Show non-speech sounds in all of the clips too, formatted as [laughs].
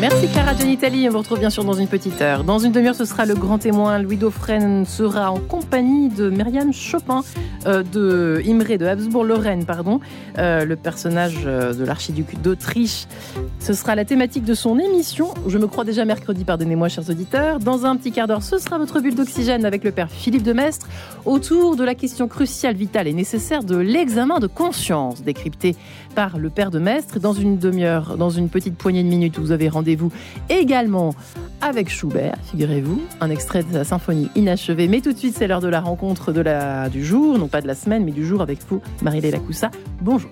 Merci Clara Gianitali, on vous retrouve bien sûr dans une petite heure. Dans une demi-heure, ce sera le grand témoin. Louis Dauphren sera en compagnie de Myriam Chopin, euh, de Imré de Habsbourg-Lorraine, pardon, euh, le personnage euh, de l'archiduc d'Autriche. Ce sera la thématique de son émission. Je me crois déjà mercredi, pardonnez-moi, chers auditeurs. Dans un petit quart d'heure, ce sera votre bulle d'oxygène avec le père Philippe de Mestre autour de la question cruciale, vitale et nécessaire de l'examen de conscience, décrypté par le père de Mestre. Dans une demi-heure, dans une petite poignée de minutes, vous avez rendez vous également avec Schubert, figurez-vous, un extrait de sa symphonie inachevée. Mais tout de suite, c'est l'heure de la rencontre de la, du jour, non pas de la semaine, mais du jour avec vous, Marie-Léla Lacoussa. Bonjour.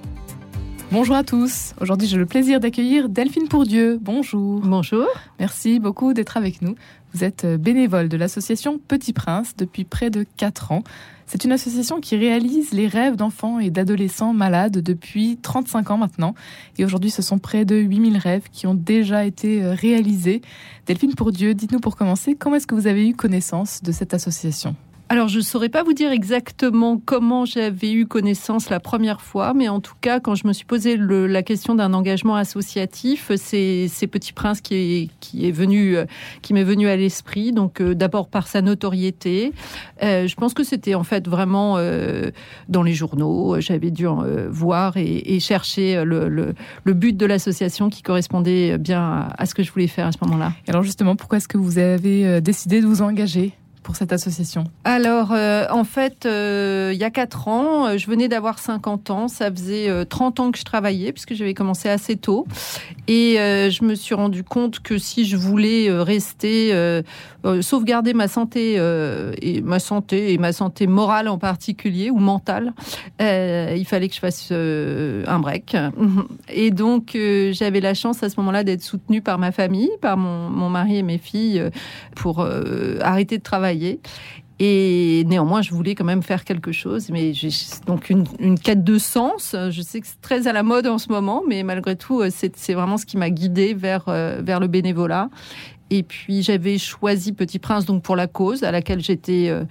Bonjour à tous. Aujourd'hui, j'ai le plaisir d'accueillir Delphine Pourdieu. Bonjour. Bonjour. Merci beaucoup d'être avec nous. Vous êtes bénévole de l'association Petit Prince depuis près de 4 ans. C'est une association qui réalise les rêves d'enfants et d'adolescents malades depuis 35 ans maintenant. Et aujourd'hui, ce sont près de 8000 rêves qui ont déjà été euh, réalisés. Delphine Pourdieu, dites-nous pour commencer, comment est-ce que vous avez eu connaissance de cette association? Alors, je ne saurais pas vous dire exactement comment j'avais eu connaissance la première fois, mais en tout cas, quand je me suis posé la question d'un engagement associatif, c'est Petit Prince qui venu, euh, m'est venu à l'esprit. Donc, euh, d'abord par sa notoriété. Euh, je pense que c'était en fait vraiment dans les journaux. J'avais dû voir et, chercher le, but de l'association qui correspondait bien à ce que je voulais faire à ce moment-là. Alors justement, pourquoi est-ce que vous avez décidé de vous engager? Pour cette association Alors, euh, en fait, euh, il y a 4 ans, euh, je venais d'avoir 50 ans. Ça faisait 30 ans que je travaillais, puisque j'avais commencé assez tôt. Et je me suis rendu compte que si je voulais rester, sauvegarder ma santé, et ma santé, et ma santé morale en particulier, ou mentale, il fallait que je fasse un break. [laughs] Et donc, j'avais la chance à ce moment-là d'être soutenue par ma famille, par mon, mon mari et mes filles, pour arrêter de travailler et néanmoins, je voulais quand même faire quelque chose. Mais j'ai donc une, une, quête de sens. Je sais que c'est très à la mode en ce moment, mais malgré tout, c'est vraiment ce qui m'a guidée vers, euh, vers le bénévolat. Et puis j'avais choisi Petit Prince donc pour la cause à laquelle j'étais euh,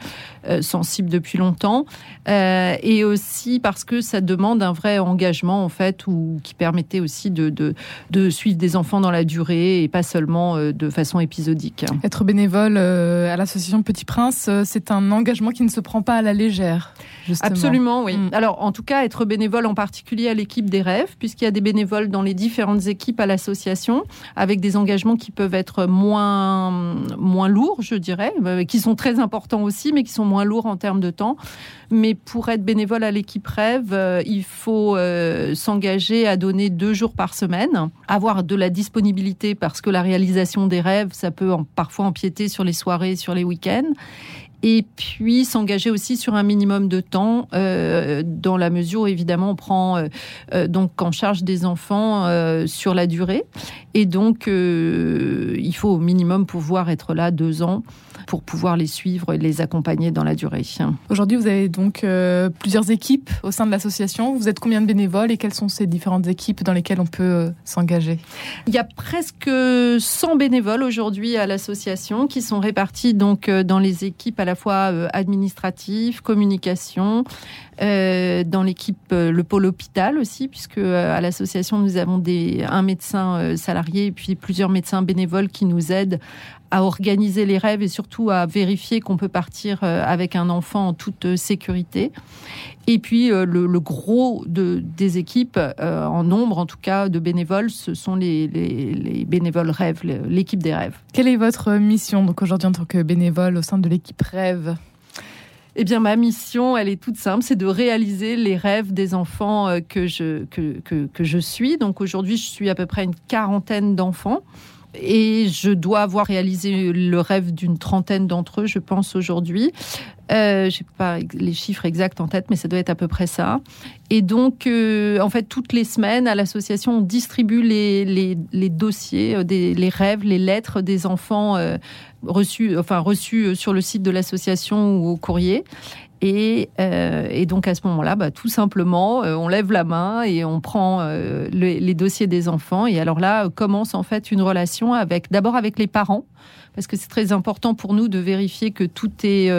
euh, sensible depuis longtemps, euh, et aussi parce que ça demande un vrai engagement en fait, ou qui permettait aussi de, de, de suivre des enfants dans la durée et pas seulement de façon épisodique. Être bénévole à l'association Petit Prince, c'est un engagement qui ne se prend pas à la légère. Justement. Absolument, oui. Mm. Alors en tout cas, être bénévole en particulier à l'équipe des rêves, puisqu'il y a des bénévoles dans les différentes équipes à l'association, avec des engagements qui peuvent être moins moins, moins lourds, je dirais, euh, qui sont très importants aussi, mais qui sont moins lourds en termes de temps. Mais pour être bénévole à l'équipe Rêve, euh, il faut euh, s'engager à donner deux jours par semaine, avoir de la disponibilité parce que la réalisation des rêves, ça peut parfois empiéter sur les soirées, sur les week-ends et puis s'engager aussi sur un minimum de temps euh, dans la mesure où évidemment on prend euh, euh, donc en charge des enfants sur la durée. Et donc il faut au minimum pouvoir être là deux ans pour pouvoir les suivre et les accompagner dans la durée. Aujourd'hui, vous avez donc euh, plusieurs équipes au sein de l'association. Vous êtes combien de bénévoles et quelles sont ces différentes équipes dans lesquelles on peut euh, s'engager? Il y a presque 100 bénévoles aujourd'hui à l'association qui sont répartis donc euh, dans les équipes à la fois administratives, communication, dans l'équipe le pôle hôpital aussi puisque à l'association nous avons des un médecin salarié et puis plusieurs médecins bénévoles qui nous aident à organiser les rêves et surtout à vérifier qu'on peut partir euh, avec un enfant en toute euh, sécurité. Et puis euh, le, gros de, des équipes, en nombre en tout cas de bénévoles, ce sont les, les, bénévoles rêves, l'équipe des rêves. Quelle est votre mission donc aujourd'hui en tant que bénévole au sein de l'équipe rêve? Eh bien, ma mission, elle est toute simple, c'est de réaliser les rêves des enfants que je, que, que, que je suis. Donc aujourd'hui, je suis à peu près une quarantaine d'enfants. Et je dois avoir réalisé le rêve d'une trentaine d'entre eux, je pense, aujourd'hui. Euh, j'ai pas les chiffres exacts en tête, mais ça doit être à peu près ça. Et donc, euh, en fait, toutes les semaines, à l'association, on distribue les, dossiers, euh, les rêves, les lettres des enfants reçus, enfin reçus sur le site de l'association ou au courrier. Et, euh, et, donc à ce moment-là, bah, tout simplement, euh, on lève la main et on prend euh, les dossiers des enfants. Et alors là, commence en fait une relation avec, d'abord avec les parents, parce que c'est très important pour nous de vérifier que tout est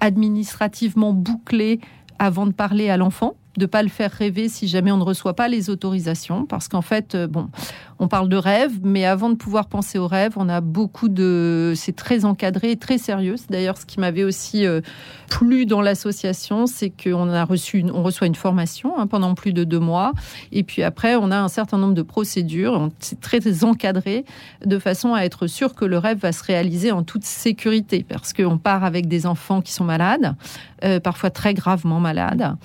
administrativement bouclé avant de parler à l'enfant de pas le faire rêver si jamais on ne reçoit pas les autorisations, parce qu'en fait, euh, bon, on parle de rêve, mais avant de pouvoir penser au rêve, on a beaucoup de, c'est très encadré, très sérieux. C'est d'ailleurs ce qui m'avait aussi euh, plu dans l'association, c'est qu'on a reçu, on reçoit une formation hein, pendant plus de deux mois, et puis après, on a un certain nombre de procédures. C'est très, encadré de façon à être sûr que le rêve va se réaliser en toute sécurité, parce qu'on part avec des enfants qui sont malades, euh, parfois très gravement malades.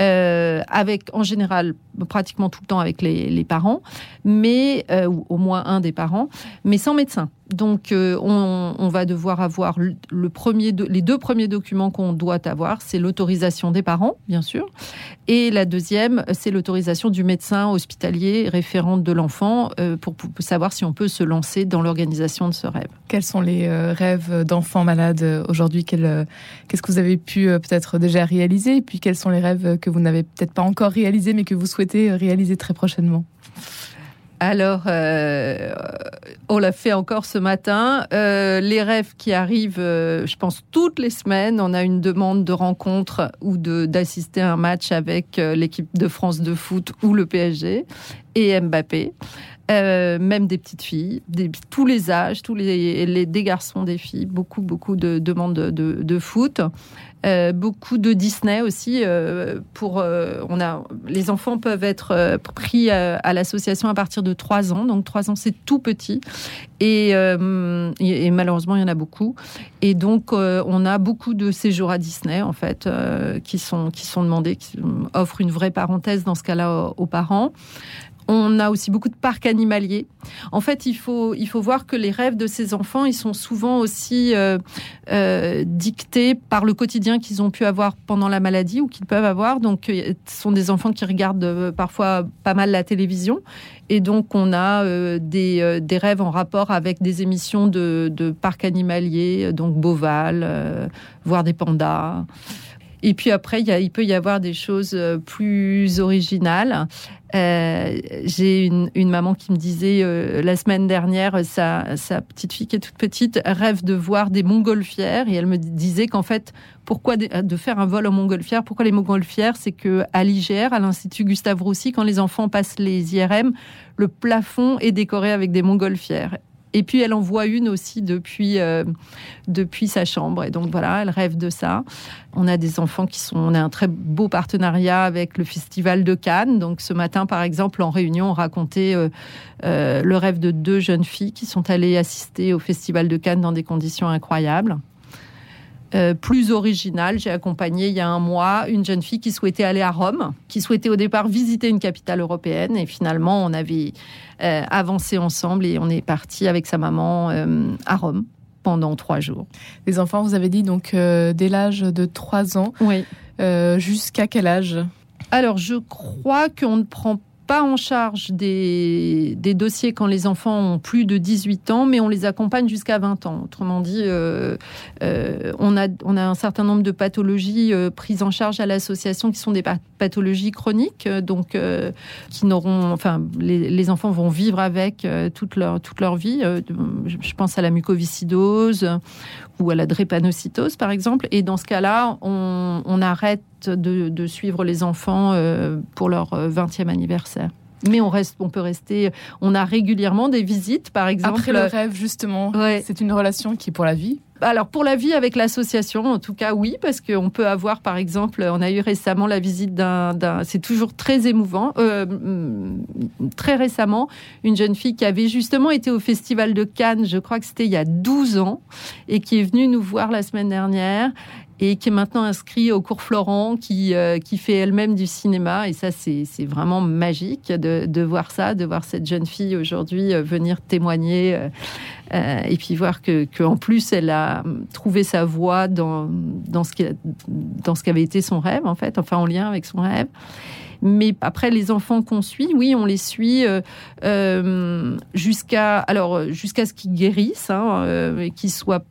Euh, avec en général pratiquement tout le temps avec les, parents, mais euh, ou au moins un des parents, mais sans médecin. Donc, euh, on, va devoir avoir le premier, les deux premiers documents qu'on doit avoir, c'est l'autorisation des parents, bien sûr, et la deuxième, c'est l'autorisation du médecin hospitalier référent de l'enfant euh, pour, savoir si on peut se lancer dans l'organisation de ce rêve. Quels sont les euh, rêves d'enfants malades aujourd'hui? Qu'est-ce que vous avez pu peut-être déjà réaliser? Et puis, quels sont les rêves que vous n'avez peut-être pas encore réalisés, mais que vous souhaitez réaliser très prochainement? Alors, euh, on l'a fait encore ce matin. Euh, les rêves qui arrivent, euh, je pense, toutes les semaines, on a une demande de rencontre ou d'assister à un match avec l'équipe de France de foot ou le PSG et Mbappé. Même des petites filles, tous les âges, tous les, des garçons, des filles, beaucoup, beaucoup de demandes de foot. Euh, beaucoup de Disney aussi. Euh, pour, euh, on a, les enfants peuvent être pris à l'association à partir de 3 ans. Donc 3 ans, c'est tout petit. Et, et, malheureusement, il y en a beaucoup. Et donc, on a beaucoup de séjours à Disney, en fait, qui, sont, qui sont demandés, qui offrent une vraie parenthèse dans ce cas-là aux parents. On a aussi beaucoup de parcs animaliers. En fait, il faut, il faut voir que les rêves de ces enfants, ils sont souvent aussi euh, euh, dictés par le quotidien qu'ils ont pu avoir pendant la maladie ou qu'ils peuvent avoir. Donc, euh, ce sont des enfants qui regardent parfois pas mal la télévision. Et donc, on a des, des, rêves en rapport avec des émissions de, de parcs animaliers, donc Beauval, voir des pandas. Et puis après, il, peut y avoir des choses euh, plus originales. Euh, j'ai une, maman qui me disait euh, la semaine dernière, sa, petite fille qui est toute petite rêve de voir des montgolfières et elle me disait qu'en fait, pourquoi de, faire un vol aux montgolfières? Pourquoi les montgolfières? C'est que à l'IGR, à l'Institut Gustave Roussy, quand les enfants passent les IRM, le plafond est décoré avec des montgolfières. Et puis elle en voit une aussi depuis, euh, depuis sa chambre. Et donc voilà, elle rêve de ça. On a des enfants qui sont. On a un très beau partenariat avec le Festival de Cannes. Donc ce matin, par exemple, en réunion, on racontait euh, euh, le rêve de deux jeunes filles qui sont allées assister au Festival de Cannes dans des conditions incroyables. Euh, plus original. J'ai accompagné il y a un mois une jeune fille qui souhaitait aller à Rome, qui souhaitait au départ visiter une capitale européenne. Et finalement, on avait euh, avancé ensemble et on est parti avec sa maman euh, à Rome pendant trois jours. Les enfants, vous avez dit donc dès l'âge de trois ans. Oui. Jusqu'à quel âge? Alors, je crois qu'on ne prend pas en charge des, dossiers quand les enfants ont plus de 18 ans, mais on les accompagne jusqu'à 20 ans. Autrement dit, euh, euh, on, a, un certain nombre de pathologies euh, prises en charge à l'association qui sont des pathologies chroniques, donc qui n'auront, enfin, les, enfants vont vivre avec toute leur toute leur vie. je pense à la mucoviscidose ou à la drépanocytose, par exemple. Et dans ce cas-là, on, arrête de, suivre les enfants euh, pour leur 20e euh, anniversaire. Mais on reste, on peut rester. On a régulièrement des visites, par exemple. Après le rêve, justement. C'est une relation qui est pour la vie? Alors pour la vie avec l'association, en tout cas oui, parce qu'on peut avoir par exemple, on a eu récemment la visite d'un, c'est toujours très émouvant, euh, mm, très récemment, une jeune fille qui avait justement été au Festival de Cannes, je crois que c'était il y a 12 ans, et qui est venue nous voir la semaine dernière et qui est maintenant inscrite au cours Florent, qui, euh, qui fait elle-même du cinéma. Et ça, c'est vraiment magique de, de, voir ça, de voir cette jeune fille aujourd'hui euh, venir témoigner euh, et puis voir que, que, en plus elle a trouvé sa voie dans, dans ce qui dans ce qu'avait été son rêve en fait, enfin en lien avec son rêve. Mais après, les enfants qu'on suit, oui, on les suit jusqu'à alors ce qu'ils guérissent, hein, qu'ils soient,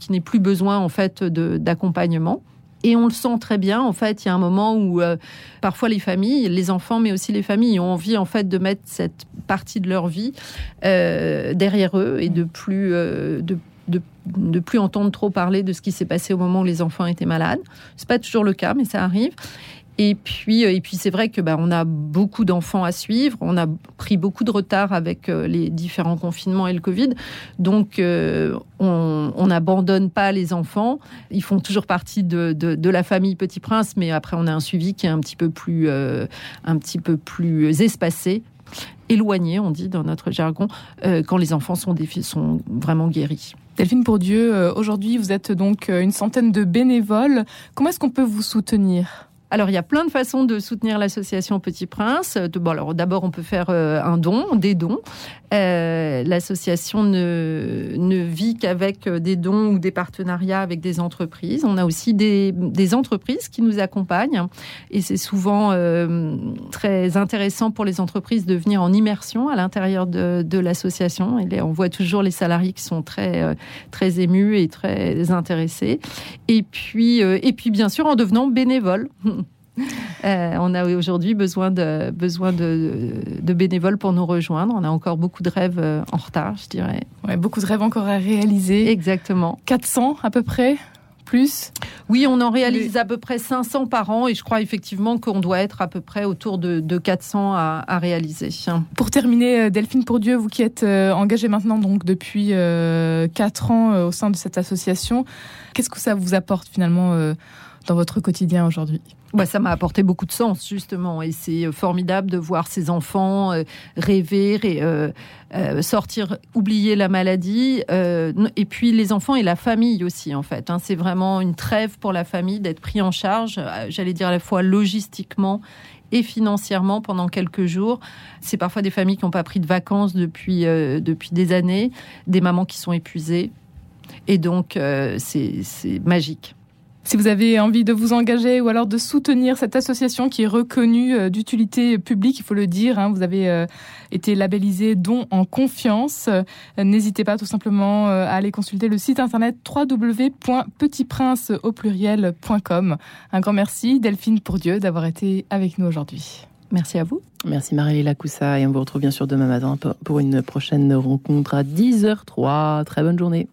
qu'ils n'aient plus besoin en fait d'accompagnement. Et on le sent très bien. En fait, il y a un moment où euh, parfois les familles, les enfants, mais aussi les familles, ont envie en fait de mettre cette partie de leur vie euh, derrière eux et de plus euh, de, de, de, plus entendre trop parler de ce qui s'est passé au moment où les enfants étaient malades. C'est pas toujours le cas, mais ça arrive. Et puis, et puis c'est vrai que bah, on a beaucoup d'enfants à suivre. On a pris beaucoup de retard avec les différents confinements et le Covid. Donc, on n'abandonne pas les enfants. Ils font toujours partie de, la famille Petit Prince, mais après, on a un suivi qui est un petit peu plus, un petit peu plus espacé éloigné, on dit dans notre jargon, quand les enfants sont, vraiment guéris. Delphine Bourdieu, euh, aujourd'hui vous êtes donc euh, une centaine de bénévoles. Comment est-ce qu'on peut vous soutenir? Alors, il y a plein de façons de soutenir l'association Petit Prince. Bon, alors d'abord, on peut faire euh, un don, des dons. Euh, l'association ne, ne vit qu'avec euh, des dons ou des partenariats avec des entreprises. On a aussi des, des entreprises qui nous accompagnent et c'est souvent très intéressant pour les entreprises de venir en immersion à l'intérieur de, de l'association. On voit toujours les salariés qui sont très, très émus et très intéressés. Et puis, et puis, bien sûr, en devenant bénévole. [laughs] Euh, on a aujourd'hui besoin, de, besoin de, bénévoles pour nous rejoindre. On a encore beaucoup de rêves euh, en retard, je dirais. Ouais, beaucoup de rêves encore à réaliser. Exactement. 400 à peu près plus? Oui, on en réalise à peu près 500 par an et je crois effectivement qu'on doit être à peu près autour de, 400 à, réaliser. Pour terminer, euh, Delphine Pourdieu, vous qui êtes engagée maintenant donc depuis 4 ans au sein de cette association, qu'est-ce que ça vous apporte finalement dans votre quotidien aujourd'hui? Bah, ça m'a apporté beaucoup de sens, justement. Et c'est euh, formidable de voir ces enfants euh, rêver et euh, sortir, oublier la maladie. et puis les enfants et la famille aussi, en fait. Hein. C'est vraiment une trêve pour la famille d'être pris en charge, j'allais dire à la fois logistiquement et financièrement pendant quelques jours. C'est parfois des familles qui n'ont pas pris de vacances depuis, depuis des années, des mamans qui sont épuisées. Et donc, c'est magique. Si vous avez envie de vous engager ou alors de soutenir cette association qui est reconnue euh, d'utilité publique, il faut le dire, hein, vous avez euh, été labellisé don en confiance. Euh, n'hésitez pas tout simplement à aller consulter le site internet www.petitprince au pluriel.com. Un grand merci Delphine Pourdieu d'avoir été avec nous aujourd'hui. Merci à vous. Merci Marie Lacoussa et on vous retrouve bien sûr demain matin pour une prochaine rencontre à 10h03. Très bonne journée.